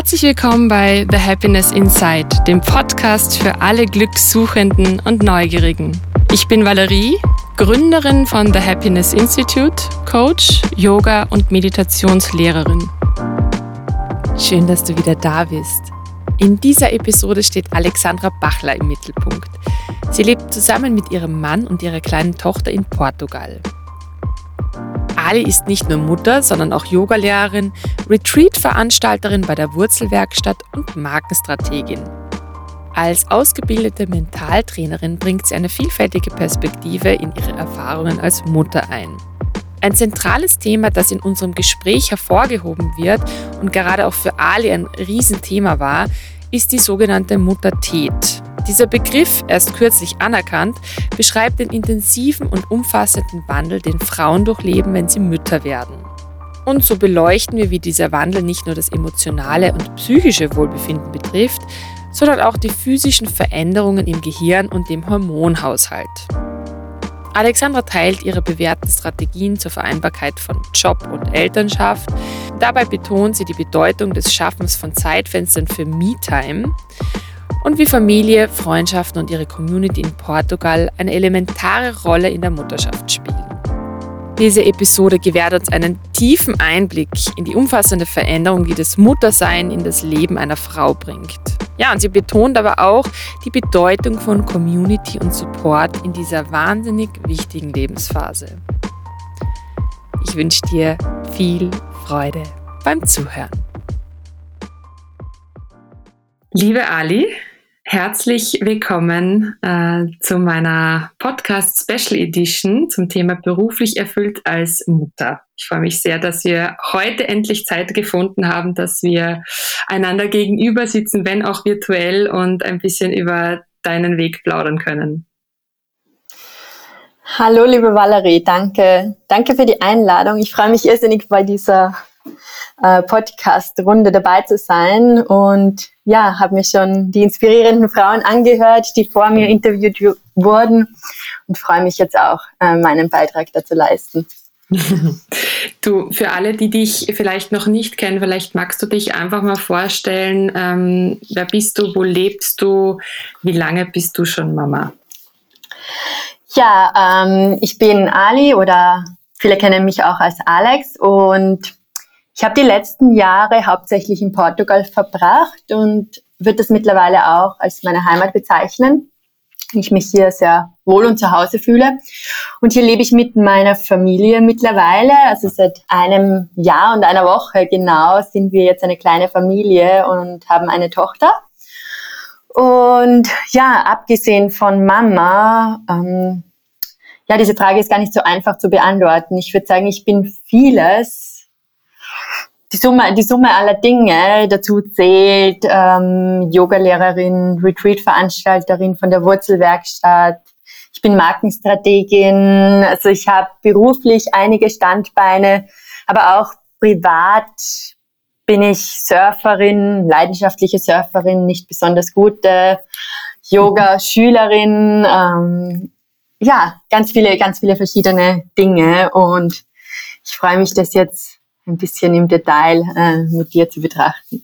Herzlich willkommen bei The Happiness Inside, dem Podcast für alle Glückssuchenden und Neugierigen. Ich bin Valerie, Gründerin von The Happiness Institute, Coach, Yoga und Meditationslehrerin. Schön, dass du wieder da bist. In dieser Episode steht Alexandra Bachler im Mittelpunkt. Sie lebt zusammen mit ihrem Mann und ihrer kleinen Tochter in Portugal. Ali ist nicht nur Mutter, sondern auch Yogalehrerin, Retreat-Veranstalterin bei der Wurzelwerkstatt und Markenstrategin. Als ausgebildete Mentaltrainerin bringt sie eine vielfältige Perspektive in ihre Erfahrungen als Mutter ein. Ein zentrales Thema, das in unserem Gespräch hervorgehoben wird und gerade auch für Ali ein Riesenthema war, ist die sogenannte Muttertät. Dieser Begriff, erst kürzlich anerkannt, beschreibt den intensiven und umfassenden Wandel, den Frauen durchleben, wenn sie Mütter werden. Und so beleuchten wir, wie dieser Wandel nicht nur das emotionale und psychische Wohlbefinden betrifft, sondern auch die physischen Veränderungen im Gehirn und dem Hormonhaushalt. Alexandra teilt ihre bewährten Strategien zur Vereinbarkeit von Job und Elternschaft. Dabei betont sie die Bedeutung des Schaffens von Zeitfenstern für Me-Time und wie Familie, Freundschaften und ihre Community in Portugal eine elementare Rolle in der Mutterschaft spielen. Diese Episode gewährt uns einen tiefen Einblick in die umfassende Veränderung, die das Muttersein in das Leben einer Frau bringt. Ja, und sie betont aber auch die Bedeutung von Community und Support in dieser wahnsinnig wichtigen Lebensphase. Ich wünsche dir viel Freude beim Zuhören. Liebe Ali, Herzlich willkommen äh, zu meiner Podcast Special Edition zum Thema beruflich erfüllt als Mutter. Ich freue mich sehr, dass wir heute endlich Zeit gefunden haben, dass wir einander gegenüber sitzen, wenn auch virtuell und ein bisschen über deinen Weg plaudern können. Hallo, liebe Valerie, danke. Danke für die Einladung. Ich freue mich irrsinnig bei dieser äh, Podcast-Runde dabei zu sein. Und ja, habe mir schon die inspirierenden Frauen angehört, die vor mir interviewt wurden. Und freue mich jetzt auch, äh, meinen Beitrag dazu leisten. Du, für alle, die dich vielleicht noch nicht kennen, vielleicht magst du dich einfach mal vorstellen, ähm, wer bist du, wo lebst du, wie lange bist du schon Mama? Ja, ähm, ich bin Ali oder viele kennen mich auch als Alex. Und ich habe die letzten Jahre hauptsächlich in Portugal verbracht und würde das mittlerweile auch als meine Heimat bezeichnen. Ich mich hier sehr wohl und zu Hause fühle. Und hier lebe ich mit meiner Familie mittlerweile. Also seit einem Jahr und einer Woche genau sind wir jetzt eine kleine Familie und haben eine Tochter. Und ja, abgesehen von Mama, ähm, ja, diese Frage ist gar nicht so einfach zu beantworten. Ich würde sagen, ich bin vieles die Summe, die Summe aller Dinge dazu zählt ähm, Yogalehrerin, Retreat-Veranstalterin von der Wurzelwerkstatt. Ich bin Markenstrategin, also ich habe beruflich einige Standbeine, aber auch privat bin ich Surferin, leidenschaftliche Surferin, nicht besonders gute Yoga-Schülerin. Ähm, ja, ganz viele, ganz viele verschiedene Dinge und ich freue mich, das jetzt ein bisschen im Detail äh, mit dir zu betrachten.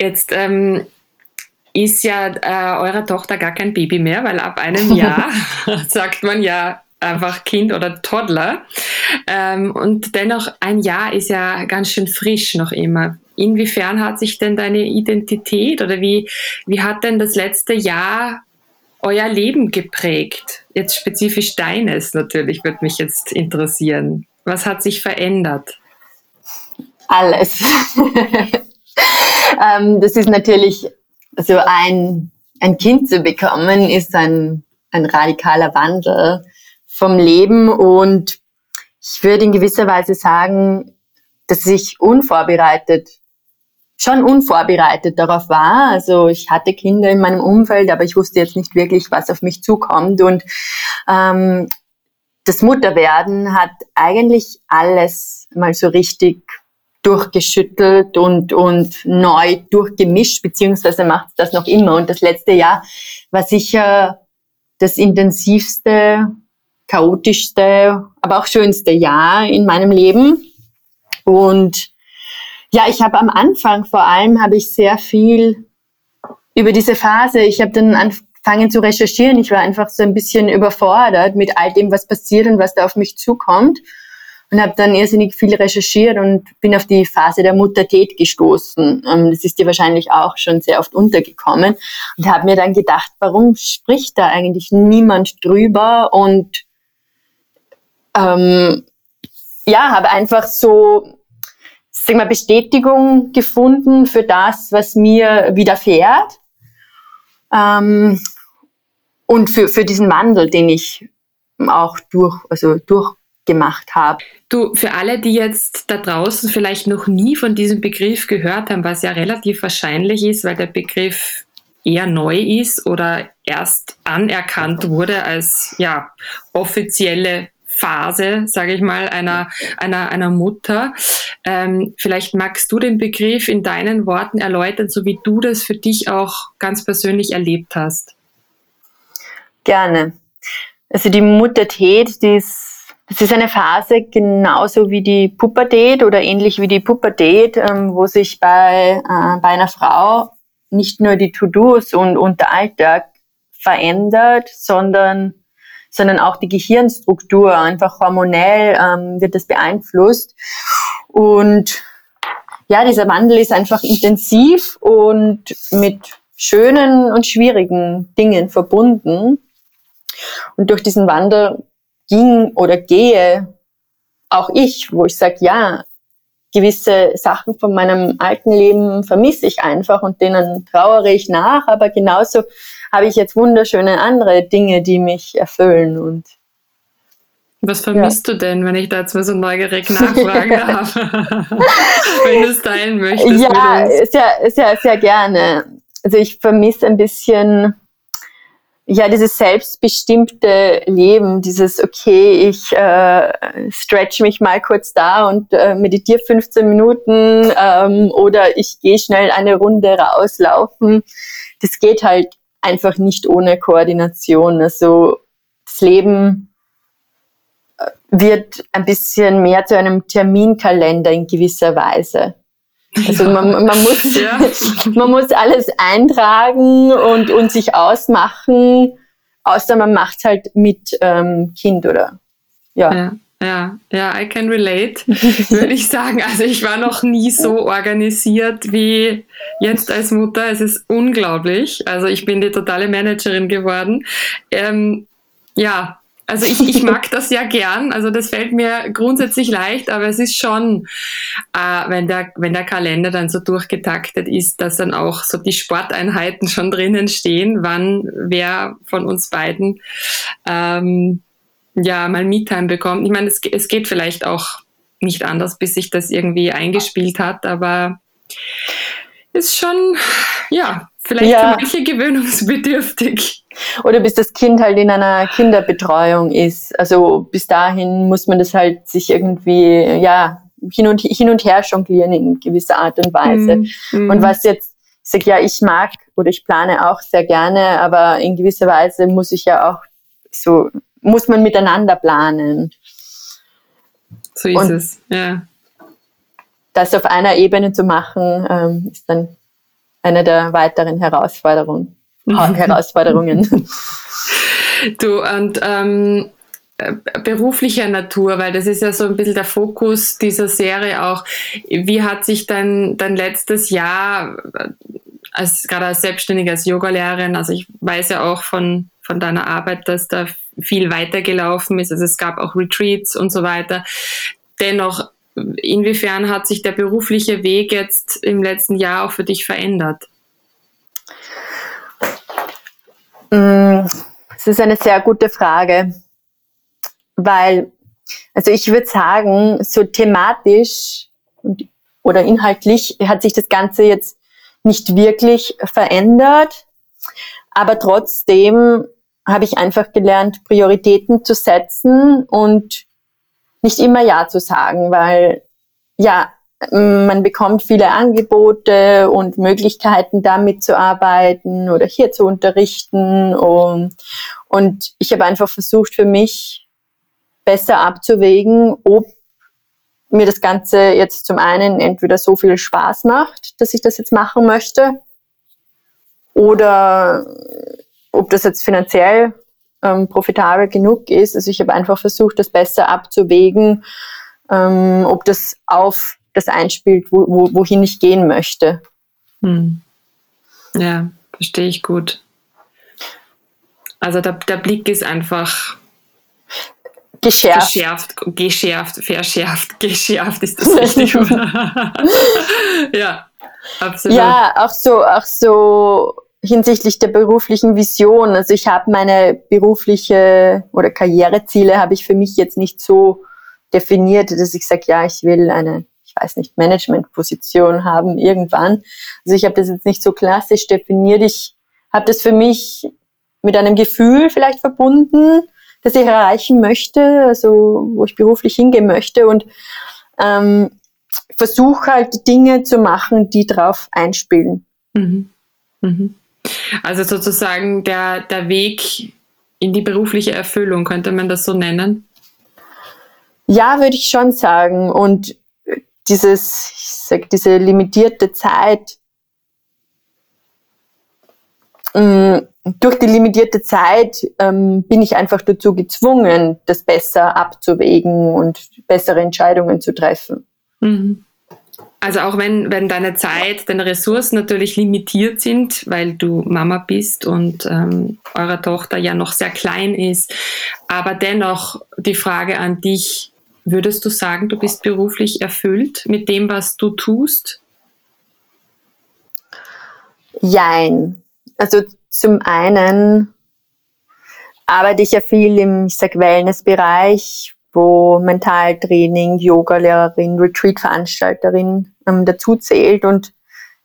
Jetzt ähm, ist ja äh, eurer Tochter gar kein Baby mehr, weil ab einem Jahr sagt man ja einfach Kind oder Toddler. Ähm, und dennoch ein Jahr ist ja ganz schön frisch noch immer. Inwiefern hat sich denn deine Identität oder wie, wie hat denn das letzte Jahr euer Leben geprägt? Jetzt spezifisch deines natürlich, würde mich jetzt interessieren. Was hat sich verändert? Alles. ähm, das ist natürlich, also ein, ein Kind zu bekommen, ist ein, ein radikaler Wandel vom Leben und ich würde in gewisser Weise sagen, dass ich unvorbereitet, schon unvorbereitet darauf war. Also ich hatte Kinder in meinem Umfeld, aber ich wusste jetzt nicht wirklich, was auf mich zukommt. Und ähm, das Mutterwerden hat eigentlich alles mal so richtig durchgeschüttelt und, und neu durchgemischt, beziehungsweise macht das noch immer. Und das letzte Jahr war sicher das intensivste, chaotischste, aber auch schönste Jahr in meinem Leben. Und ja, ich habe am Anfang vor allem habe ich sehr viel über diese Phase. Ich habe dann angefangen zu recherchieren. Ich war einfach so ein bisschen überfordert mit all dem, was passiert und was da auf mich zukommt und habe dann irrsinnig viel recherchiert und bin auf die Phase der Muttertät gestoßen. Ähm, das ist dir wahrscheinlich auch schon sehr oft untergekommen und habe mir dann gedacht, warum spricht da eigentlich niemand drüber und ähm, ja, habe einfach so sag mal, Bestätigung gefunden für das, was mir widerfährt ähm, und für, für diesen Wandel, den ich auch durch, also durch gemacht habe. Du, für alle, die jetzt da draußen vielleicht noch nie von diesem Begriff gehört haben, was ja relativ wahrscheinlich ist, weil der Begriff eher neu ist oder erst anerkannt wurde als ja, offizielle Phase, sage ich mal, einer, einer, einer Mutter. Ähm, vielleicht magst du den Begriff in deinen Worten erläutern, so wie du das für dich auch ganz persönlich erlebt hast. Gerne. Also die Muttertät, die ist das ist eine Phase genauso wie die Pubertät oder ähnlich wie die Pubertät, ähm, wo sich bei, äh, bei einer Frau nicht nur die To-Dos und, und der Alltag verändert, sondern, sondern auch die Gehirnstruktur, einfach hormonell ähm, wird das beeinflusst. Und ja, dieser Wandel ist einfach intensiv und mit schönen und schwierigen Dingen verbunden. Und durch diesen Wandel ging oder gehe auch ich, wo ich sage, ja, gewisse Sachen von meinem alten Leben vermisse ich einfach und denen trauere ich nach, aber genauso habe ich jetzt wunderschöne andere Dinge, die mich erfüllen und was vermisst ja. du denn, wenn ich da jetzt mal so neugierig nachfragen darf? wenn du es teilen möchtest. Ja, sehr, sehr, sehr gerne. Also ich vermisse ein bisschen ja, dieses selbstbestimmte Leben, dieses, okay, ich äh, stretch mich mal kurz da und äh, meditiere 15 Minuten ähm, oder ich gehe schnell eine Runde rauslaufen. Das geht halt einfach nicht ohne Koordination. Also das Leben äh, wird ein bisschen mehr zu einem Terminkalender in gewisser Weise. Also ja. man, man, muss, ja. man muss alles eintragen und, und sich ausmachen, außer man macht es halt mit ähm, Kind oder ja. ja. Ja, ja, I can relate, würde ich sagen. Also ich war noch nie so organisiert wie jetzt als Mutter. Es ist unglaublich. Also ich bin die totale Managerin geworden. Ähm, ja, also ich, ich mag das ja gern, also das fällt mir grundsätzlich leicht, aber es ist schon, äh, wenn, der, wenn der Kalender dann so durchgetaktet ist, dass dann auch so die Sporteinheiten schon drinnen stehen, wann wer von uns beiden ähm, ja mal Me-Time bekommt. Ich meine, es, es geht vielleicht auch nicht anders, bis sich das irgendwie eingespielt hat, aber ist schon, ja, vielleicht ja. für manche gewöhnungsbedürftig. Oder bis das Kind halt in einer Kinderbetreuung ist. Also bis dahin muss man das halt sich irgendwie, ja, hin und, hin und her jonglieren in gewisser Art und Weise. Mm, Und was jetzt, ich sag ja, ich mag oder ich plane auch sehr gerne, aber in gewisser Weise muss ich ja auch so, muss man miteinander planen. So ist und es, ja. Das auf einer Ebene zu machen, ähm, ist dann eine der weiteren Herausforderungen. Herausforderungen. Du, und ähm, äh, beruflicher Natur, weil das ist ja so ein bisschen der Fokus dieser Serie auch. Wie hat sich dein, dein letztes Jahr äh, als gerade als Selbstständige, als Yogalehrerin, also ich weiß ja auch von, von deiner Arbeit, dass da viel weitergelaufen ist. Also es gab auch Retreats und so weiter. Dennoch, inwiefern hat sich der berufliche Weg jetzt im letzten Jahr auch für dich verändert? Mm, es ist eine sehr gute Frage, weil, also ich würde sagen, so thematisch oder inhaltlich hat sich das Ganze jetzt nicht wirklich verändert, aber trotzdem habe ich einfach gelernt, Prioritäten zu setzen und nicht immer Ja zu sagen, weil ja, man bekommt viele Angebote und Möglichkeiten, da mitzuarbeiten oder hier zu unterrichten. Und, und ich habe einfach versucht, für mich besser abzuwägen, ob mir das Ganze jetzt zum einen entweder so viel Spaß macht, dass ich das jetzt machen möchte, oder ob das jetzt finanziell ähm, profitabel genug ist. Also ich habe einfach versucht, das besser abzuwägen, ähm, ob das auf das einspielt, wo, wo, wohin ich gehen möchte. Hm. Ja, verstehe ich gut. Also der, der Blick ist einfach geschärft. Geschärft, geschärft, verschärft, geschärft ist das richtig, ja, absolut. Ja, auch so, auch so hinsichtlich der beruflichen Vision. Also ich habe meine berufliche oder Karriereziele habe ich für mich jetzt nicht so definiert, dass ich sage, ja, ich will eine, ich weiß nicht, Managementposition haben irgendwann. Also ich habe das jetzt nicht so klassisch definiert. Ich habe das für mich mit einem Gefühl vielleicht verbunden, das ich erreichen möchte, also wo ich beruflich hingehen möchte und ähm, versuche halt Dinge zu machen, die drauf einspielen. Mhm. Mhm. Also sozusagen der, der Weg in die berufliche Erfüllung, könnte man das so nennen? Ja, würde ich schon sagen. Und dieses, ich sag, diese limitierte Zeit, mm, durch die limitierte Zeit ähm, bin ich einfach dazu gezwungen, das besser abzuwägen und bessere Entscheidungen zu treffen. Mhm. Also auch wenn, wenn deine Zeit, deine Ressourcen natürlich limitiert sind, weil du Mama bist und ähm, eure Tochter ja noch sehr klein ist, aber dennoch die Frage an dich, würdest du sagen, du bist beruflich erfüllt mit dem, was du tust? Jein. Also zum einen arbeite ich ja viel im, ich sag, wo Mentaltraining, Yoga-Lehrerin, Retreat-Veranstalterin ähm, dazu zählt. Und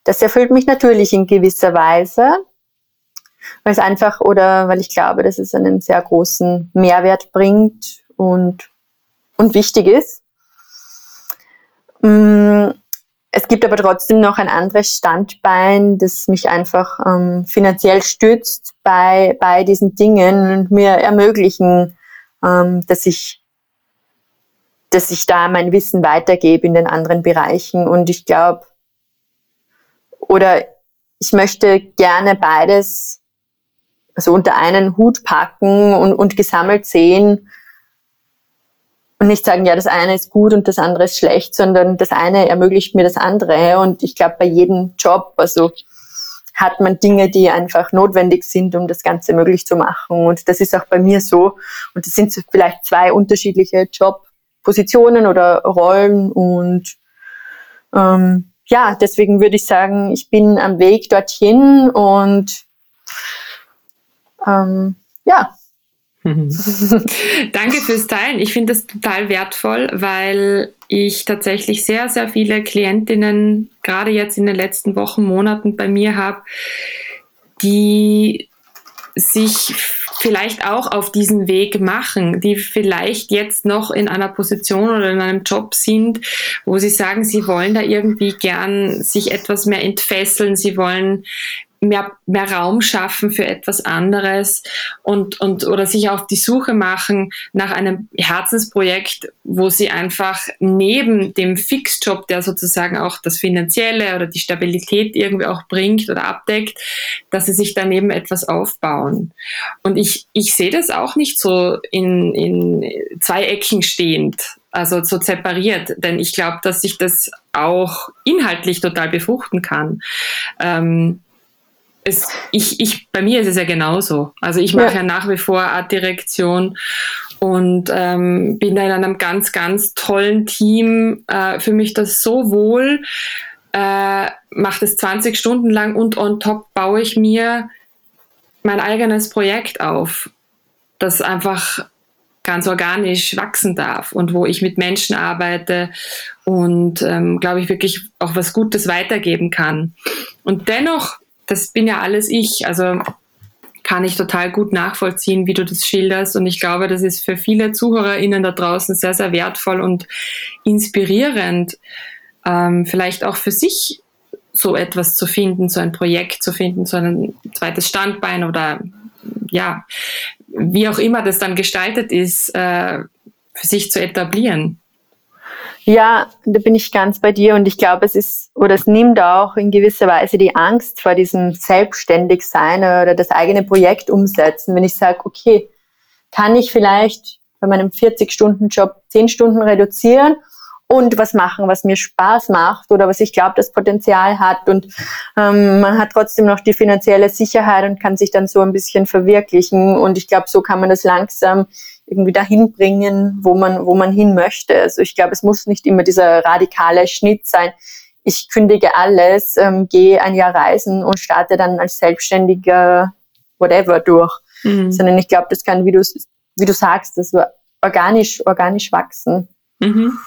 das erfüllt mich natürlich in gewisser Weise, weil es einfach oder weil ich glaube, dass es einen sehr großen Mehrwert bringt und, und wichtig ist. Mm, es gibt aber trotzdem noch ein anderes Standbein, das mich einfach ähm, finanziell stützt bei, bei diesen Dingen und mir ermöglichen, ähm, dass ich dass ich da mein Wissen weitergebe in den anderen Bereichen. Und ich glaube, oder ich möchte gerne beides also unter einen Hut packen und, und gesammelt sehen und nicht sagen, ja, das eine ist gut und das andere ist schlecht, sondern das eine ermöglicht mir das andere. Und ich glaube, bei jedem Job, also hat man Dinge, die einfach notwendig sind, um das Ganze möglich zu machen. Und das ist auch bei mir so. Und das sind vielleicht zwei unterschiedliche Jobs. Positionen oder Rollen und ähm, ja, deswegen würde ich sagen, ich bin am Weg dorthin und ähm, ja. Danke fürs Teilen. Ich finde das total wertvoll, weil ich tatsächlich sehr, sehr viele Klientinnen gerade jetzt in den letzten Wochen, Monaten bei mir habe, die sich vielleicht auch auf diesen Weg machen, die vielleicht jetzt noch in einer Position oder in einem Job sind, wo sie sagen, sie wollen da irgendwie gern sich etwas mehr entfesseln, sie wollen mehr, mehr Raum schaffen für etwas anderes und, und oder sich auf die Suche machen nach einem Herzensprojekt, wo sie einfach neben dem Fixjob, der sozusagen auch das Finanzielle oder die Stabilität irgendwie auch bringt oder abdeckt, dass sie sich daneben etwas aufbauen. Und ich, ich sehe das auch nicht so in, in zwei Ecken stehend, also so separiert, denn ich glaube, dass sich das auch inhaltlich total befruchten kann. Ähm, es, ich, ich, bei mir ist es ja genauso. Also ich mache ja. ja nach wie vor Artdirektion und ähm, bin da in einem ganz, ganz tollen Team. Äh, für mich das so wohl, äh, mache das 20 Stunden lang und on top baue ich mir mein eigenes Projekt auf, das einfach ganz organisch wachsen darf und wo ich mit Menschen arbeite und ähm, glaube ich wirklich auch was Gutes weitergeben kann. Und dennoch das bin ja alles ich. Also kann ich total gut nachvollziehen, wie du das schilderst. Und ich glaube, das ist für viele ZuhörerInnen da draußen sehr, sehr wertvoll und inspirierend, ähm, vielleicht auch für sich so etwas zu finden, so ein Projekt zu finden, so ein zweites Standbein oder ja, wie auch immer das dann gestaltet ist, äh, für sich zu etablieren. Ja, da bin ich ganz bei dir und ich glaube, es ist oder es nimmt auch in gewisser Weise die Angst vor diesem Selbstständigsein oder das eigene Projekt umsetzen. Wenn ich sage, okay, kann ich vielleicht bei meinem 40-Stunden-Job 10 Stunden reduzieren und was machen, was mir Spaß macht oder was ich glaube, das Potenzial hat und ähm, man hat trotzdem noch die finanzielle Sicherheit und kann sich dann so ein bisschen verwirklichen und ich glaube, so kann man das langsam irgendwie dahin bringen, wo man, wo man hin möchte. Also ich glaube, es muss nicht immer dieser radikale Schnitt sein. Ich kündige alles, ähm, gehe ein Jahr reisen und starte dann als Selbstständiger whatever durch. Mhm. Sondern ich glaube, das kann, wie du, wie du sagst, das organisch, organisch wachsen. Mhm.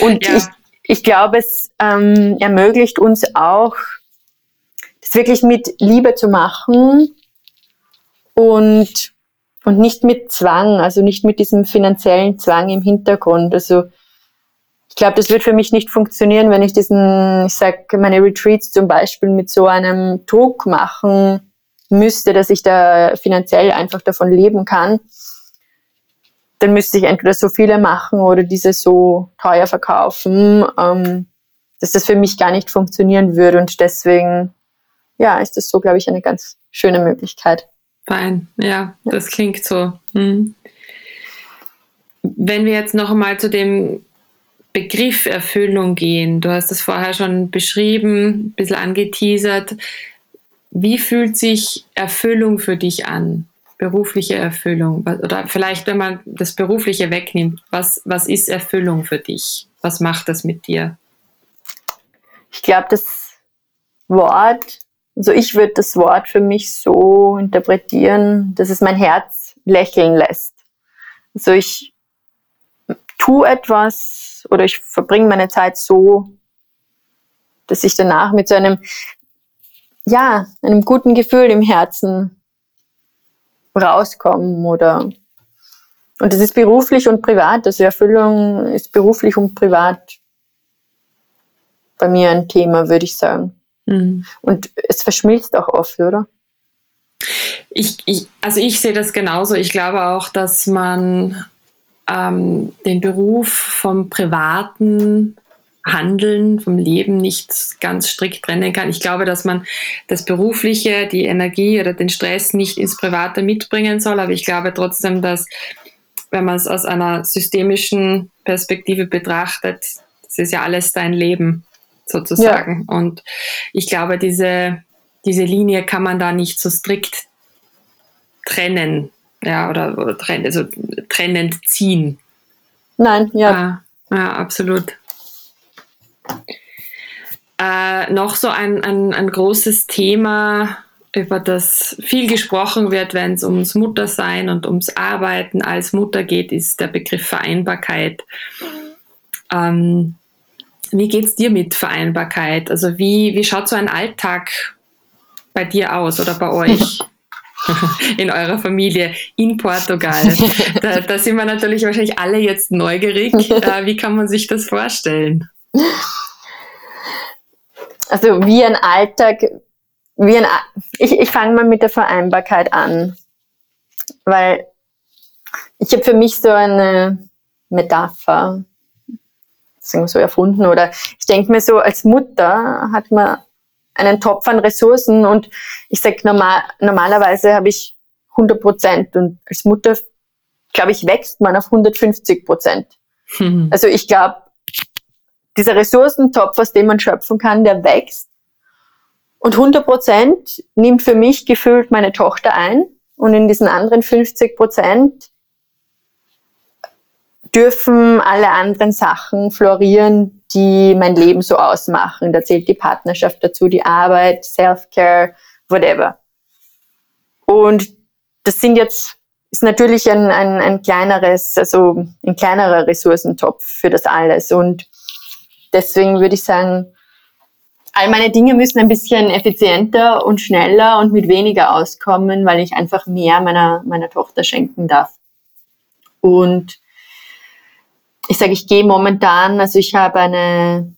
und ja. ich, ich glaube, es ähm, ermöglicht uns auch, das wirklich mit Liebe zu machen und und nicht mit Zwang, also nicht mit diesem finanziellen Zwang im Hintergrund. Also ich glaube, das wird für mich nicht funktionieren, wenn ich diesen, ich sag, meine Retreats zum Beispiel mit so einem Druck machen müsste, dass ich da finanziell einfach davon leben kann. Dann müsste ich entweder so viele machen oder diese so teuer verkaufen, ähm, dass das für mich gar nicht funktionieren würde. Und deswegen, ja, ist das so, glaube ich, eine ganz schöne Möglichkeit. Fein, ja, das klingt so. Hm. Wenn wir jetzt noch einmal zu dem Begriff Erfüllung gehen, du hast es vorher schon beschrieben, ein bisschen angeteasert. Wie fühlt sich Erfüllung für dich an? Berufliche Erfüllung? Oder vielleicht, wenn man das Berufliche wegnimmt, was, was ist Erfüllung für dich? Was macht das mit dir? Ich glaube, das Wort also ich würde das Wort für mich so interpretieren, dass es mein Herz lächeln lässt. Also ich tue etwas oder ich verbringe meine Zeit so, dass ich danach mit so einem, ja, einem guten Gefühl im Herzen rauskomme oder und das ist beruflich und privat. Also Erfüllung ist beruflich und privat bei mir ein Thema, würde ich sagen. Mhm. Und es verschmilzt auch oft, oder? Ich, ich, also ich sehe das genauso. Ich glaube auch, dass man ähm, den Beruf vom privaten Handeln, vom Leben nicht ganz strikt trennen kann. Ich glaube, dass man das Berufliche, die Energie oder den Stress nicht ins Private mitbringen soll, aber ich glaube trotzdem, dass wenn man es aus einer systemischen Perspektive betrachtet, das ist ja alles dein Leben sozusagen. Ja. Und ich glaube, diese, diese Linie kann man da nicht so strikt trennen, ja, oder, oder trennen, also trennend ziehen. Nein, ja. Ah, ja, absolut. Äh, noch so ein, ein, ein großes Thema, über das viel gesprochen wird, wenn es ums Muttersein und ums Arbeiten als Mutter geht, ist der Begriff Vereinbarkeit. Ähm, wie geht es dir mit Vereinbarkeit? Also wie, wie schaut so ein Alltag bei dir aus oder bei euch? in eurer Familie in Portugal. Da, da, sind wir natürlich wahrscheinlich alle jetzt neugierig. Äh, wie kann man sich das vorstellen? Also wie ein Alltag, wie ein, ich, ich fange mal mit der Vereinbarkeit an, weil ich habe für mich so eine Metapher so erfunden. Oder ich denke mir so, als Mutter hat man einen Topf an Ressourcen und ich sage, normal, normalerweise habe ich 100 Prozent und als Mutter, glaube ich, wächst man auf 150 Prozent. Mhm. Also ich glaube, dieser Ressourcentopf, aus dem man schöpfen kann, der wächst. Und 100 Prozent nimmt für mich gefühlt meine Tochter ein. Und in diesen anderen 50 Prozent dürfen alle anderen Sachen florieren, die mein Leben so ausmachen. Da zählt die Partnerschaft dazu, die Arbeit, Self-Care, whatever. Und das sind jetzt, ist natürlich ein, ein, ein kleineres, also ein kleinerer Ressourcentopf für das alles. Und deswegen würde ich sagen, all meine Dinge müssen ein bisschen effizienter und schneller und mit weniger auskommen, weil ich einfach mehr meiner, meiner Tochter schenken darf. Und ich sage, ich gehe momentan, also ich habe eine,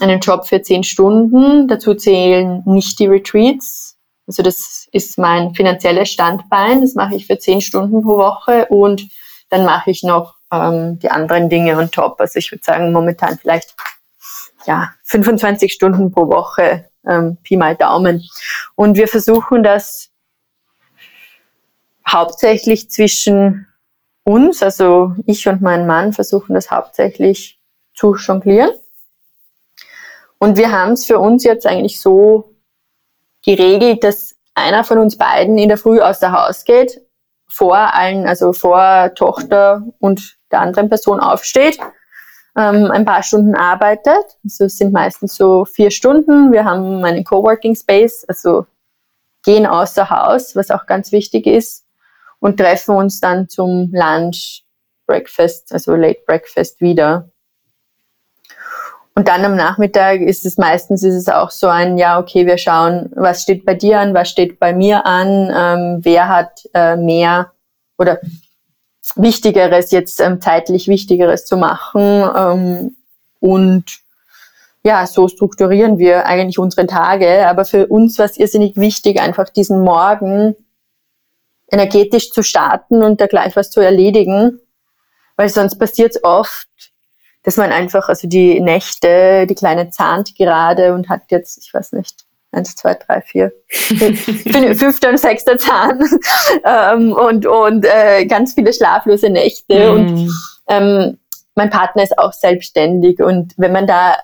einen Job für zehn Stunden, dazu zählen nicht die Retreats. Also das ist mein finanzielles Standbein, das mache ich für zehn Stunden pro Woche und dann mache ich noch ähm, die anderen Dinge on top. Also ich würde sagen, momentan vielleicht ja, 25 Stunden pro Woche, ähm, Pi mal Daumen. Und wir versuchen das hauptsächlich zwischen uns, also ich und mein Mann versuchen das hauptsächlich zu jonglieren. Und wir haben es für uns jetzt eigentlich so geregelt, dass einer von uns beiden in der Früh aus der Haus geht, vor allen, also vor Tochter und der anderen Person aufsteht, ähm, ein paar Stunden arbeitet. Also es sind meistens so vier Stunden. Wir haben einen Coworking Space, also gehen außer Haus, was auch ganz wichtig ist, und treffen uns dann zum Lunch, Breakfast, also Late Breakfast wieder. Und dann am Nachmittag ist es meistens ist es auch so ein, ja, okay, wir schauen, was steht bei dir an, was steht bei mir an, ähm, wer hat äh, mehr oder Wichtigeres jetzt ähm, zeitlich Wichtigeres zu machen. Ähm, und ja, so strukturieren wir eigentlich unsere Tage. Aber für uns war es irrsinnig wichtig, einfach diesen Morgen energetisch zu starten und da gleich was zu erledigen. Weil sonst passiert es oft, dass man einfach, also die Nächte, die Kleine zahnt gerade und hat jetzt, ich weiß nicht, eins, zwei, drei, vier, fünfter und sechster Zahn ähm, und, und äh, ganz viele schlaflose Nächte. Mm. Und ähm, mein Partner ist auch selbstständig. Und wenn man da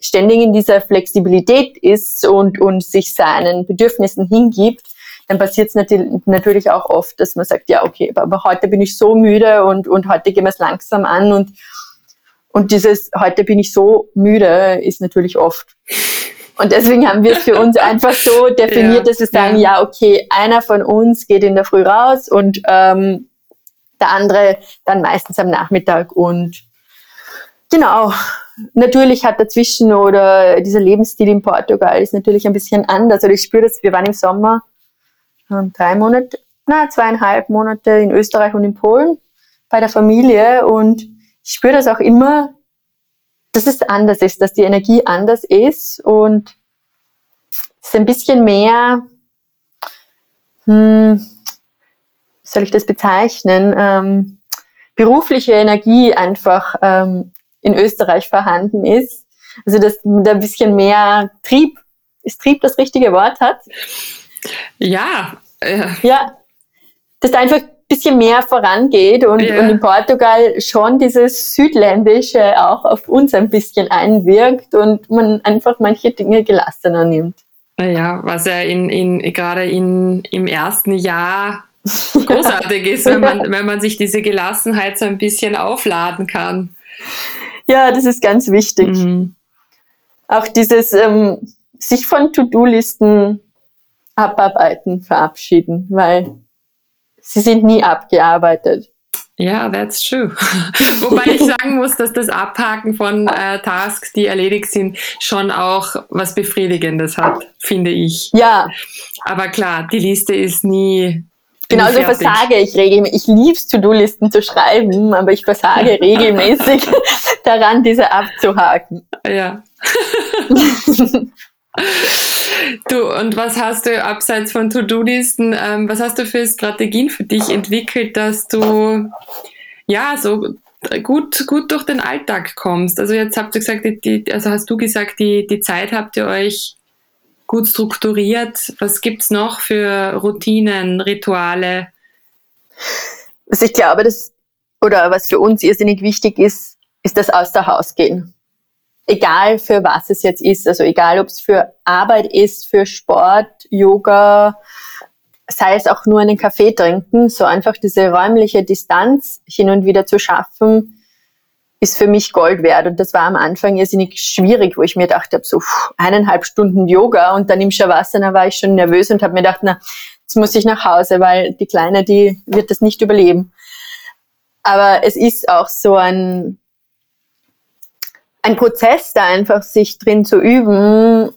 ständig in dieser Flexibilität ist und, und sich seinen Bedürfnissen hingibt, dann passiert es natürlich auch oft, dass man sagt, ja, okay, aber heute bin ich so müde und, und heute gehen wir es langsam an und und dieses heute bin ich so müde ist natürlich oft. Und deswegen haben wir es für uns einfach so definiert, ja, dass wir sagen, ja. ja. okay, einer von uns geht in der Früh raus und ähm, der andere dann meistens am Nachmittag. Und genau, natürlich hat dazwischen oder dieser Lebensstil in Portugal ist natürlich ein bisschen anders. Also ich spüre das, wir waren im Sommer ähm, drei Monate, na, zweieinhalb Monate in Österreich und in Polen bei der Familie und ich spüre das auch immer, dass es anders ist, dass die Energie anders ist und es ein bisschen mehr, hm, wie soll ich das bezeichnen, ähm, berufliche Energie einfach ähm, in Österreich vorhanden ist. Also dass da ein bisschen mehr Trieb, ist Trieb das richtige Wort hat? Ja. Äh. Ja, dass da einfach bisschen mehr vorangeht und, ja. und in Portugal schon dieses Südländische auch auf uns ein bisschen einwirkt und man einfach manche Dinge gelassener nimmt. Ja, was ja in, in, gerade in, im ersten Jahr großartig ist, wenn man, wenn man sich diese Gelassenheit so ein bisschen aufladen kann. Ja, das ist ganz wichtig. Mhm. Auch dieses ähm, sich von To-Do-Listen abarbeiten, verabschieden, weil sie sind nie abgearbeitet. Ja, that's true. Wobei ich sagen muss, dass das Abhaken von äh, Tasks, die erledigt sind, schon auch was Befriedigendes hat, finde ich. Ja. Aber klar, die Liste ist nie. Genau, so versage ich regelmäßig. Ich lieb's, To-Do-Listen zu schreiben, aber ich versage regelmäßig daran, diese abzuhaken. Ja. Du, und was hast du abseits von To-Do-Listen, ähm, was hast du für Strategien für dich entwickelt, dass du ja so gut, gut durch den Alltag kommst? Also jetzt habt ihr gesagt, die, also hast du gesagt, die, die Zeit habt ihr euch gut strukturiert. Was gibt es noch für Routinen, Rituale? Also ich glaube, das, oder was für uns irrsinnig wichtig ist, ist das Aus der Haus gehen egal für was es jetzt ist, also egal ob es für Arbeit ist, für Sport, Yoga, sei es auch nur einen Kaffee trinken, so einfach diese räumliche Distanz hin und wieder zu schaffen, ist für mich Gold wert. Und das war am Anfang irrsinnig schwierig, wo ich mir dachte, so eineinhalb Stunden Yoga und dann im Shavasana war ich schon nervös und habe mir gedacht, na, jetzt muss ich nach Hause, weil die Kleine, die wird das nicht überleben. Aber es ist auch so ein, ein Prozess, da einfach sich drin zu üben,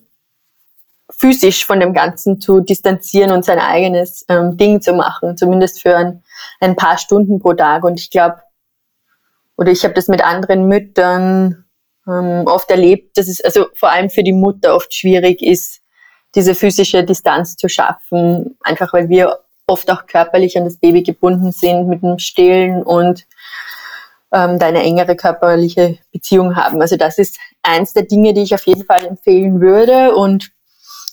physisch von dem Ganzen zu distanzieren und sein eigenes ähm, Ding zu machen, zumindest für ein, ein paar Stunden pro Tag. Und ich glaube, oder ich habe das mit anderen Müttern ähm, oft erlebt, dass es also vor allem für die Mutter oft schwierig ist, diese physische Distanz zu schaffen, einfach weil wir oft auch körperlich an das Baby gebunden sind mit dem Stillen und ähm, da eine engere körperliche Beziehung haben. Also das ist eins der Dinge, die ich auf jeden Fall empfehlen würde. Und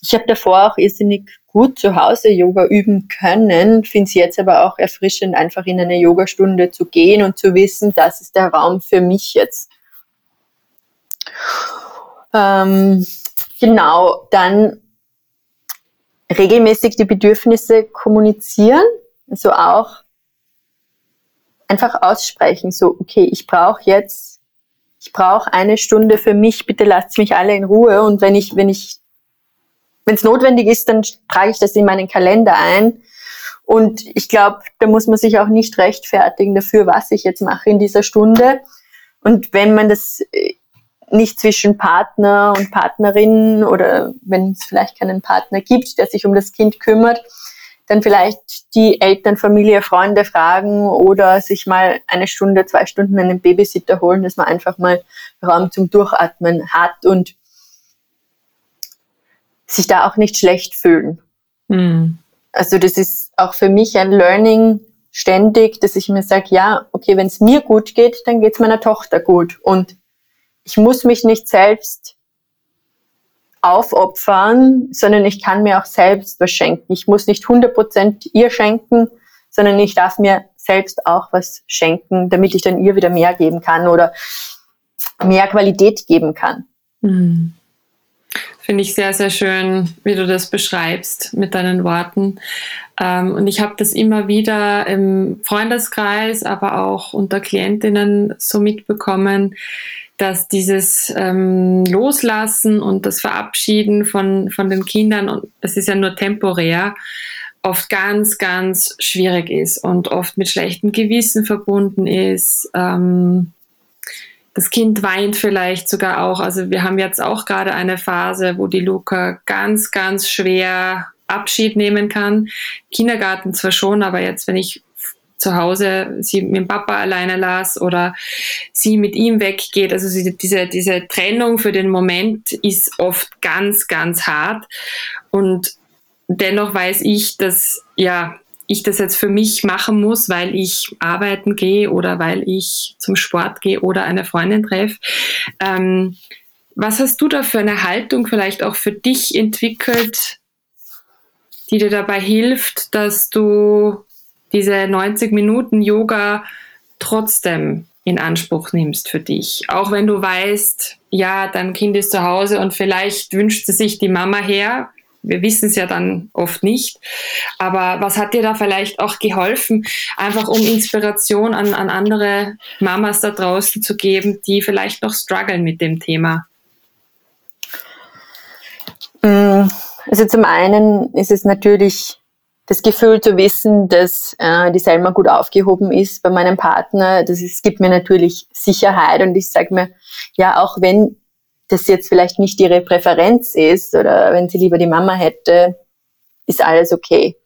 ich habe davor auch irrsinnig gut zu Hause Yoga üben können, finde es jetzt aber auch erfrischend, einfach in eine Yogastunde zu gehen und zu wissen, das ist der Raum für mich jetzt. Ähm, genau, dann regelmäßig die Bedürfnisse kommunizieren, also auch einfach aussprechen, so, okay, ich brauche jetzt, ich brauche eine Stunde für mich, bitte lasst mich alle in Ruhe und wenn ich, wenn ich, wenn es notwendig ist, dann trage ich das in meinen Kalender ein. Und ich glaube, da muss man sich auch nicht rechtfertigen dafür, was ich jetzt mache in dieser Stunde. Und wenn man das äh, nicht zwischen Partner und Partnerin oder wenn es vielleicht keinen Partner gibt, der sich um das Kind kümmert, dann vielleicht die Eltern, Familie, Freunde fragen oder sich mal eine Stunde, zwei Stunden einen Babysitter holen, dass man einfach mal Raum zum Durchatmen hat und sich da auch nicht schlecht fühlen. Mhm. Also das ist auch für mich ein Learning ständig, dass ich mir sage, ja, okay, wenn es mir gut geht, dann geht es meiner Tochter gut. Und ich muss mich nicht selbst aufopfern, sondern ich kann mir auch selbst was schenken. Ich muss nicht 100% ihr schenken, sondern ich darf mir selbst auch was schenken, damit ich dann ihr wieder mehr geben kann oder mehr Qualität geben kann. Mhm. Finde ich sehr, sehr schön, wie du das beschreibst mit deinen Worten. Ähm, und ich habe das immer wieder im Freundeskreis, aber auch unter Klientinnen so mitbekommen, dass dieses ähm, Loslassen und das Verabschieden von, von den Kindern, und das ist ja nur temporär, oft ganz, ganz schwierig ist und oft mit schlechtem Gewissen verbunden ist. Ähm, das Kind weint vielleicht sogar auch. Also wir haben jetzt auch gerade eine Phase, wo die Luca ganz, ganz schwer Abschied nehmen kann. Kindergarten zwar schon, aber jetzt, wenn ich zu Hause sie mit dem Papa alleine las oder sie mit ihm weggeht. Also diese, diese Trennung für den Moment ist oft ganz, ganz hart. Und dennoch weiß ich, dass ja, ich das jetzt für mich machen muss, weil ich arbeiten gehe oder weil ich zum Sport gehe oder eine Freundin treffe. Ähm, was hast du da für eine Haltung vielleicht auch für dich entwickelt, die dir dabei hilft, dass du diese 90 Minuten Yoga trotzdem in Anspruch nimmst für dich. Auch wenn du weißt, ja, dein Kind ist zu Hause und vielleicht wünscht sie sich die Mama her. Wir wissen es ja dann oft nicht. Aber was hat dir da vielleicht auch geholfen, einfach um Inspiration an, an andere Mamas da draußen zu geben, die vielleicht noch strugglen mit dem Thema? Mm, also zum einen ist es natürlich das Gefühl zu wissen, dass äh, die Selma gut aufgehoben ist bei meinem Partner, das ist, gibt mir natürlich Sicherheit und ich sage mir, ja, auch wenn das jetzt vielleicht nicht ihre Präferenz ist oder wenn sie lieber die Mama hätte, ist alles okay.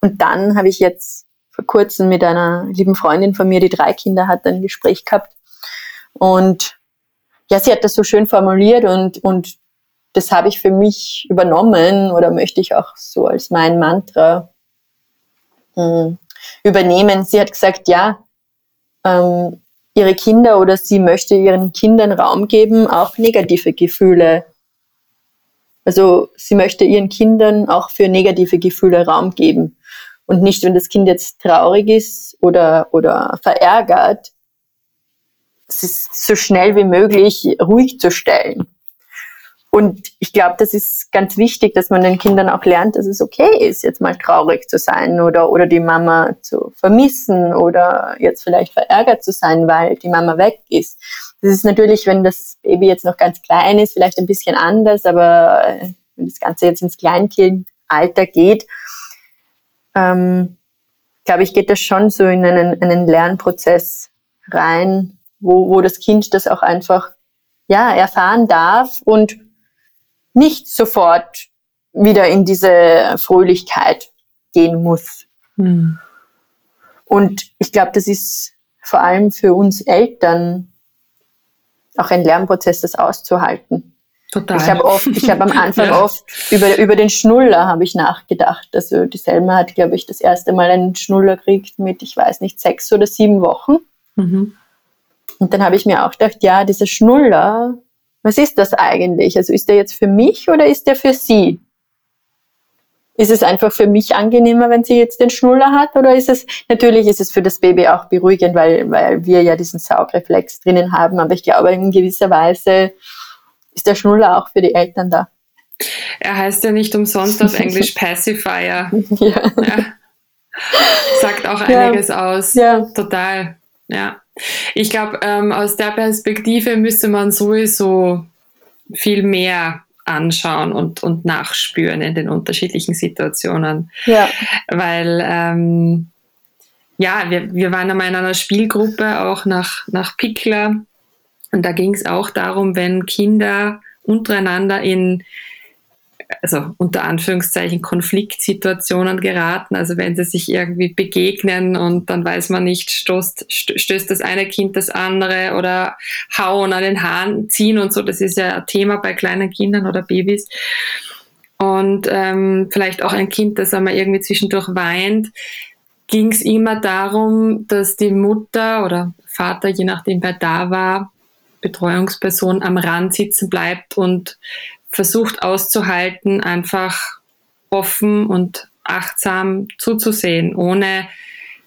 Und dann habe ich jetzt vor kurzem mit einer lieben Freundin von mir, die drei Kinder hat, ein Gespräch gehabt und ja, sie hat das so schön formuliert und, und das habe ich für mich übernommen oder möchte ich auch so als mein Mantra mh, hm, übernehmen. Sie hat gesagt, ja, ähm, ihre Kinder oder sie möchte ihren Kindern Raum geben, auch negative Gefühle. Also sie möchte ihren Kindern auch für negative Gefühle Raum geben. Und nicht, wenn das Kind jetzt traurig ist oder, oder verärgert, es ist so schnell wie möglich ruhig zu stellen. Und ich glaube, das ist ganz wichtig, dass man den Kindern auch lernt, dass es okay ist, jetzt mal traurig zu sein oder, oder die Mama zu vermissen oder jetzt vielleicht verärgert zu sein, weil die Mama weg ist. Das ist natürlich, wenn das Baby jetzt noch ganz klein ist, vielleicht ein bisschen anders, aber äh, wenn das Ganze jetzt ins Kleinkindalter geht, ähm, glaube ich, geht das schon so in einen, einen Lernprozess rein, wo, wo das Kind das auch einfach ja, erfahren darf und nicht sofort wieder in diese Fröhlichkeit gehen muss. Mhm. Und ich glaube, das ist vor allem für uns Eltern auch ein Lernprozess, das auszuhalten. Total. Ich habe oft, ich habe am Anfang ja. oft über, über den Schnuller habe ich nachgedacht. Also die Selma hat, glaube ich, das erste Mal einen Schnuller gekriegt mit, ich weiß nicht, sechs oder sieben Wochen. Mhm. Und dann habe ich mir auch gedacht, ja, dieser Schnuller, was ist das eigentlich? Also ist der jetzt für mich oder ist der für sie? Ist es einfach für mich angenehmer, wenn sie jetzt den Schnuller hat? Oder ist es, natürlich ist es für das Baby auch beruhigend, weil, weil wir ja diesen Saugreflex drinnen haben. Aber ich glaube, in gewisser Weise ist der Schnuller auch für die Eltern da. Er heißt ja nicht umsonst auf Englisch Pacifier. Ja. ja. Sagt auch einiges ja. aus. Ja. Total. Ja. Ich glaube, ähm, aus der Perspektive müsste man sowieso viel mehr anschauen und, und nachspüren in den unterschiedlichen Situationen. Ja. Weil, ähm, ja, wir, wir waren einmal in einer Spielgruppe auch nach, nach Pickler und da ging es auch darum, wenn Kinder untereinander in also unter Anführungszeichen Konfliktsituationen geraten. Also wenn sie sich irgendwie begegnen und dann weiß man nicht, stößt, stößt das eine Kind das andere oder hauen an den Haaren ziehen und so. Das ist ja ein Thema bei kleinen Kindern oder Babys. Und ähm, vielleicht auch ein Kind, das einmal irgendwie zwischendurch weint, ging es immer darum, dass die Mutter oder Vater, je nachdem wer da war, Betreuungsperson am Rand sitzen bleibt und versucht auszuhalten, einfach offen und achtsam zuzusehen, ohne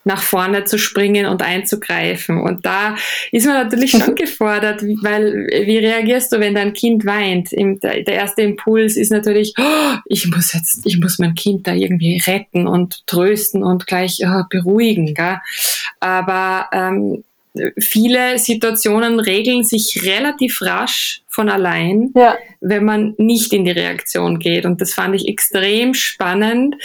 nach vorne zu springen und einzugreifen. Und da ist man natürlich schon gefordert, weil wie reagierst du, wenn dein Kind weint? Der erste Impuls ist natürlich, oh, ich muss jetzt, ich muss mein Kind da irgendwie retten und trösten und gleich oh, beruhigen. Gell? Aber ähm, viele Situationen regeln sich relativ rasch von allein, ja. wenn man nicht in die Reaktion geht. Und das fand ich extrem spannend,